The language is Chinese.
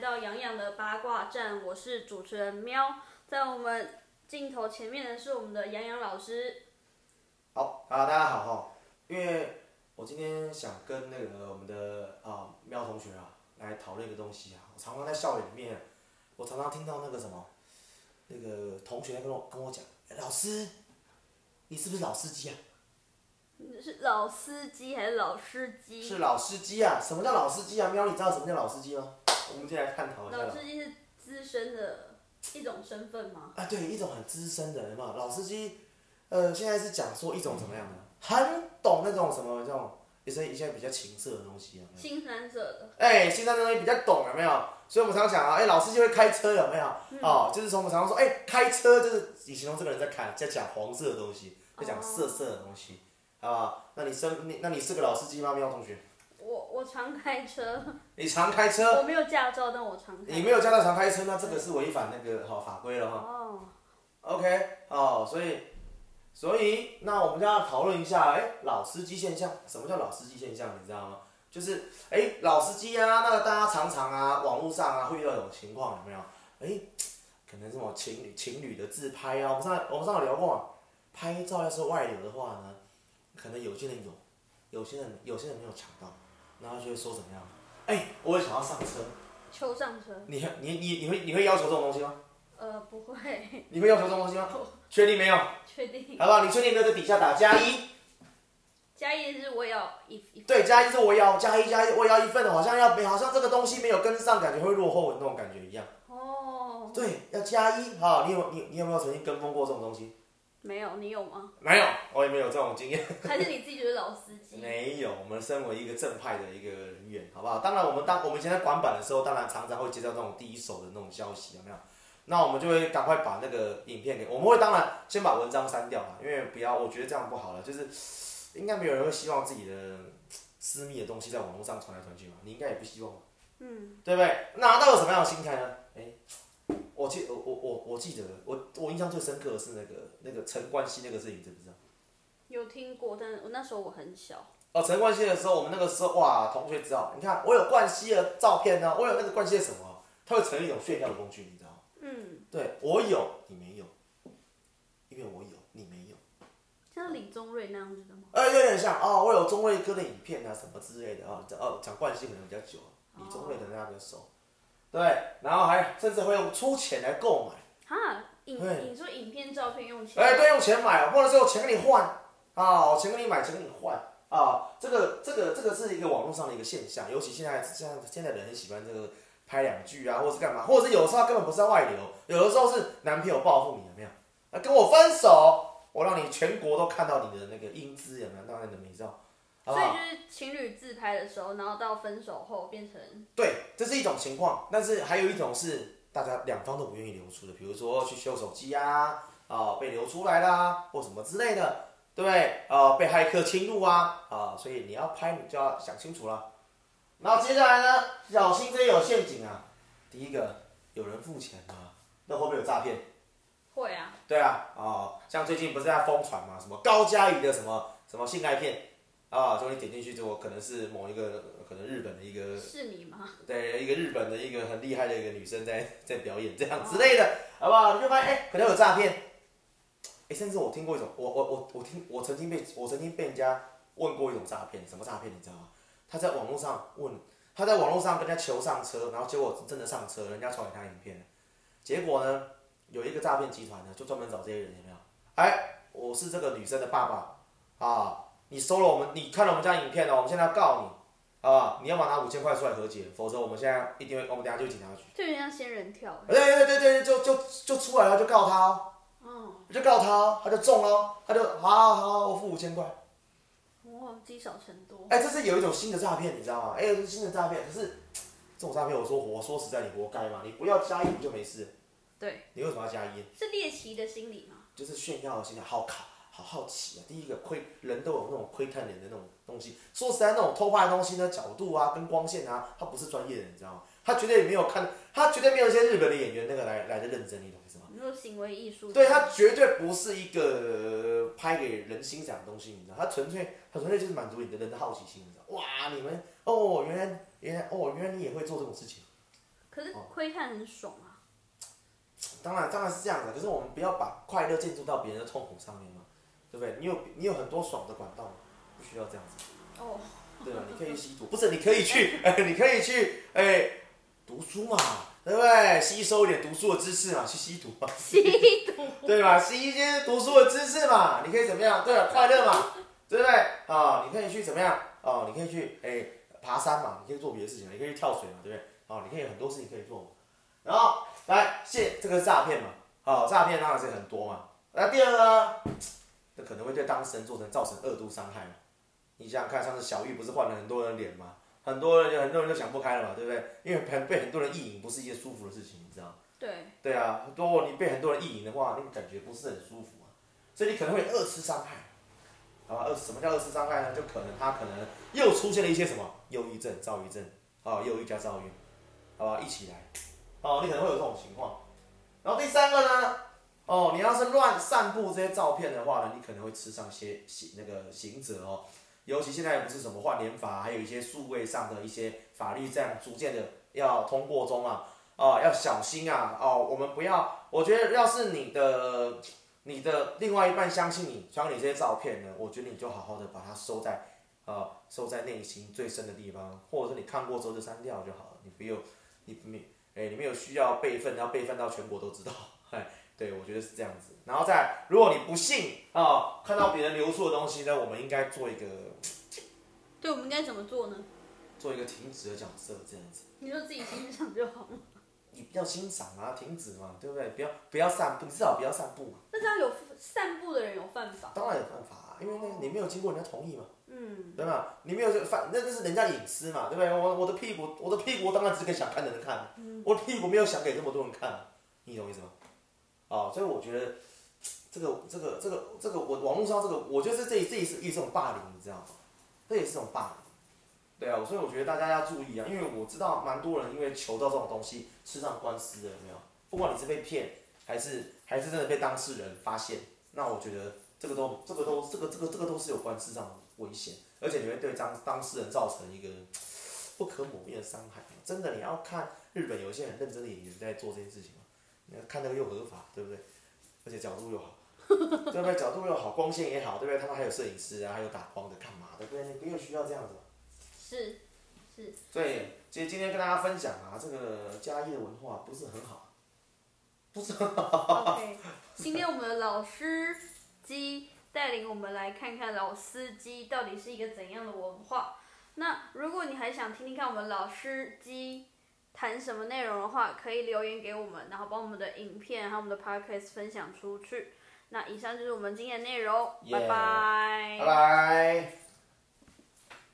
回到洋洋的八卦站，我是主持人喵，在我们镜头前面的是我们的洋洋老师。好啊，大家好哈，因为我今天想跟那个我们的啊喵同学啊来讨论一个东西啊，我常常在校园里面，我常常听到那个什么，那个同学跟我跟我讲，哎老师，你是不是老司机啊？是老司机还是老司机？是老司机啊？什么叫老司机啊？喵，你知道什么叫老司机吗？我们今天来探讨一下老。司机是资深的一种身份吗？啊，对，一种很资深的人嘛，老司机，呃，现在是讲说一种怎么样的，很懂那种什么这种一些一些比较情色的东西有没有？新三色的，哎，现在的东西比较懂有没有？所以我们常常讲啊，哎，老司机会开车有没有？哦，就是从我们常常说，哎，开车就是你形容这个人在开，在讲黄色的东西，在讲色色的东西，好不好？那你生你那你是个老司机吗，喵同学？我我常开车，你常开车？我没有驾照，但我常开。你没有驾照常开车，那这个是违反那个哈、法规了哈。哦，OK，哦，所以，所以那我们就要讨论一下，哎，老司机现象，什么叫老司机现象？你知道吗？就是，哎，老司机啊，那个大家常常啊，网络上啊会遇到这种情况，有没有？哎，可能什么情侣情侣的自拍啊，我们上我们上有聊过嘛，拍照要是外流的话呢，可能有些人有，有些人有些人没有抢到，然后就会说怎么样？哎，我也想要上车，求上车。你你你你会你会要求这种东西吗？呃，不会，你会要求这种东西吗？确定没有？确定。好不好？你确定没有在底下打加一？加一是我也要一一。对，加一是我也要加一加一，我也要一份的，好像要好像这个东西没有跟上，感觉会落后的那种感觉一样。哦，对，要加一。好，你有你你有没有曾经跟风过这种东西？没有，你有吗？没有，我也没有这种经验。还是你自己就是老司机？没有，我们身为一个正派的一个人员，好不好？当然，我们当我们以前在管版的时候，当然常常会接到这种第一手的那种消息，有没有？那我们就会赶快把那个影片给，我们会当然先把文章删掉嘛，因为不要，我觉得这样不好了，就是应该没有人会希望自己的私密的东西在网络上传来传去嘛，你应该也不希望嘛，嗯，对不对？那到有什么样的心态呢？哎，我记我我我我记得我我印象最深刻的是那个那个陈冠希那个事情，你知不知道？有听过，但是我那时候我很小。哦，陈冠希的时候，我们那个时候哇，同学知道，你看我有冠希的照片呢，我有那个冠希的什么，他会成为一种炫耀的工具，你知道吗？嗯，对我有，你没有，因为我有，你没有，像李宗瑞那样子的吗？呃，有点像哦，我有宗瑞哥的影片啊，什么之类的啊，讲哦讲冠希可能比较久，李宗瑞可能大家比较熟，对，然后还甚至会用出钱来购买，哈，影对你说影片、照片用钱？哎，对，用钱买，或者是用钱跟你换啊，我钱跟你买，钱跟你换啊，这个这个这个是一个网络上的一个现象，尤其现在现在现在人很喜欢这个拍两句啊，或者是干嘛，或者是有时候根本不是在外流，有的时候是男朋友报复你，有没有？啊，跟我分手，我让你全国都看到你的那个英姿，有没有？当然你的美照，好不好？所以就是情侣自拍的时候，然后到分手后变成对，这是一种情况，但是还有一种是大家两方都不愿意流出的，比如说去修手机啊，啊、被流出来啦，或什么之类的，对不对？啊、被骇客侵入啊，啊、所以你要拍你就要想清楚了。然后接下来呢，小心这有陷阱啊。第一个，有人付钱啊，那会不会有诈骗？会啊，对啊，哦，像最近不是在疯传嘛，什么高嘉瑜的什么什么性爱片啊，就你点进去之后，可能是某一个可能日本的一个是你吗？对，一个日本的一个很厉害的一个女生在 在表演这样之类的，好不好？你就发现哎、可能有诈骗，哎、甚至我听过一种，我我我我听我曾经被我曾经被人家问过一种诈骗，什么诈骗你知道吗？他在网络上问，他在网络上跟人家求上车，然后结果真的上车，人家传给他影片，结果呢，有一个诈骗集团呢，就专门找这些人有没有？哎，我是这个女生的爸爸啊，你收了我们，你看了我们家影片哦，我们现在要告你。好不好，你要不要拿五千块出来和解，否则我们现在一定会，我们等下就去警察局。就有点像仙人跳。对对对对，就就就出来了，就告他哦，哦，就告他哦，他就中了哦，他就好好好，我付五千块。哇，积少成多。哎，这是有一种新的诈骗，你知道吗？哎，有一种新的诈骗，可是这种诈骗，我说我说实在，你活该嘛，你不要加一不就没事？对，你为什么要加一？是猎奇的心理吗？就是炫耀的心理，好卡，好好奇啊！第一个窥人都有那种窥探人的那种东西，说实在，那种偷拍的东西呢，角度啊，跟光线啊，他不是专业的，你知道吗？他绝对没有看，他绝对没有一些日本的演员那个来来的认真，你懂意思吗？你说行为艺术？对，他绝对不是一个拍给人欣赏的东西，你知道，他纯粹，他纯粹就是满足你的人的好奇心，你知道？哇，你们哦，原来原来哦，原来你也会做这种事情，可是窥探很爽啊。当然，当然是这样的。可是我们不要把快乐建筑到别人的痛苦上面嘛，对不对？你有你有很多爽的管道，不需要这样子。哦。对吧？你可以吸毒，不是？你可以去，哎，你可以去，哎，读书嘛，对不对？吸收一点读书的知识嘛，去吸毒嘛。吸毒。对吧？吸一些读书的知识嘛，你可以怎么样？对吧？快乐嘛，对不对？啊，你可以去怎么样？哦，你可以去哎爬山嘛，你可以做别的事情，你可以去跳水嘛，对不对？哦，你可以很多事情可以做嘛。然后来，现这个是诈骗嘛，好，诈骗当然是很多嘛。那第二呢，这可能会对当事人做成造成二度伤害嘛。你想想看，上次小玉不是换了很多人脸吗？很多人就很多人都想不开了嘛，对不对？因为很被很多人意淫，不是一件舒服的事情，你知道对。对啊，如果你被很多人意淫的话，你感觉不是很舒服啊，所以你可能会二次伤害。好吧，二什么叫二次伤害呢？就可能他可能又出现了一些什么忧郁症、躁郁症啊，忧郁加躁郁，好吧，一起来，哦，你可能会有这种情况。然后第三个呢，哦，你要是乱散布这些照片的话呢，你可能会吃上些刑那个刑责哦。尤其现在不是什么换年法，还有一些数位上的一些法律这样逐渐的要通过中啊，啊要小心啊，哦我们不要，我觉得要是你的你的另外一半相信你传你这些照片呢，我觉得你就好好的把它收在呃收在内心最深的地方，或者是你看过之后就删掉就好了，你不用你没哎你没有需要备份，要备份到全国都知道，对，我觉得是这样子。然后再，如果你不信啊，看到别人流出的东西呢，我们应该做一个。对，我们应该怎么做呢？做一个停止的角色，这样子。你说自己欣赏就好了。你不要欣赏啊，停止嘛，对不对？不要不要散步，你至少不要散步嘛。那这样有散步的人有犯法？当然有犯法啊，因为那你没有经过人家同意嘛。嗯。对吧？你没有犯，那那是人家隐私嘛，对不对？我我的屁股，我的屁股当然只给想看的人看，我的屁股没有想给这么多人看，你懂意思吗？啊，所以我觉得这个这个这个这个我网络上这个，我觉得这这也是一种霸凌，你知道吗？这也是种霸凌，对啊，所以我觉得大家要注意啊，因为我知道蛮多人因为求到这种东西吃上官司的，有没有？不管你是被骗，还是还是真的被当事人发现，那我觉得这个都这个都这个这个这个都是有官司上的危险，而且你会对当当事人造成一个不可磨灭的伤害。真的，你要看日本有一些很认真的演员在做这件事情。看那个又合法，对不对？而且角度又好，对不对？角度又好，光线也好，对不对？他们还有摄影师啊，还有打光的，干嘛的？对不对？你不用需要这样子。是，是。对，其实今天跟大家分享啊，这个嘉义的文化不是很好，不是很好。OK，今天我们的老司机带领我们来看看老司机到底是一个怎样的文化。那如果你还想听听看我们老司机。谈什么内容的话，可以留言给我们，然后把我们的影片和我们的 podcast 分享出去。那以上就是我们今天的内容，拜拜，拜拜。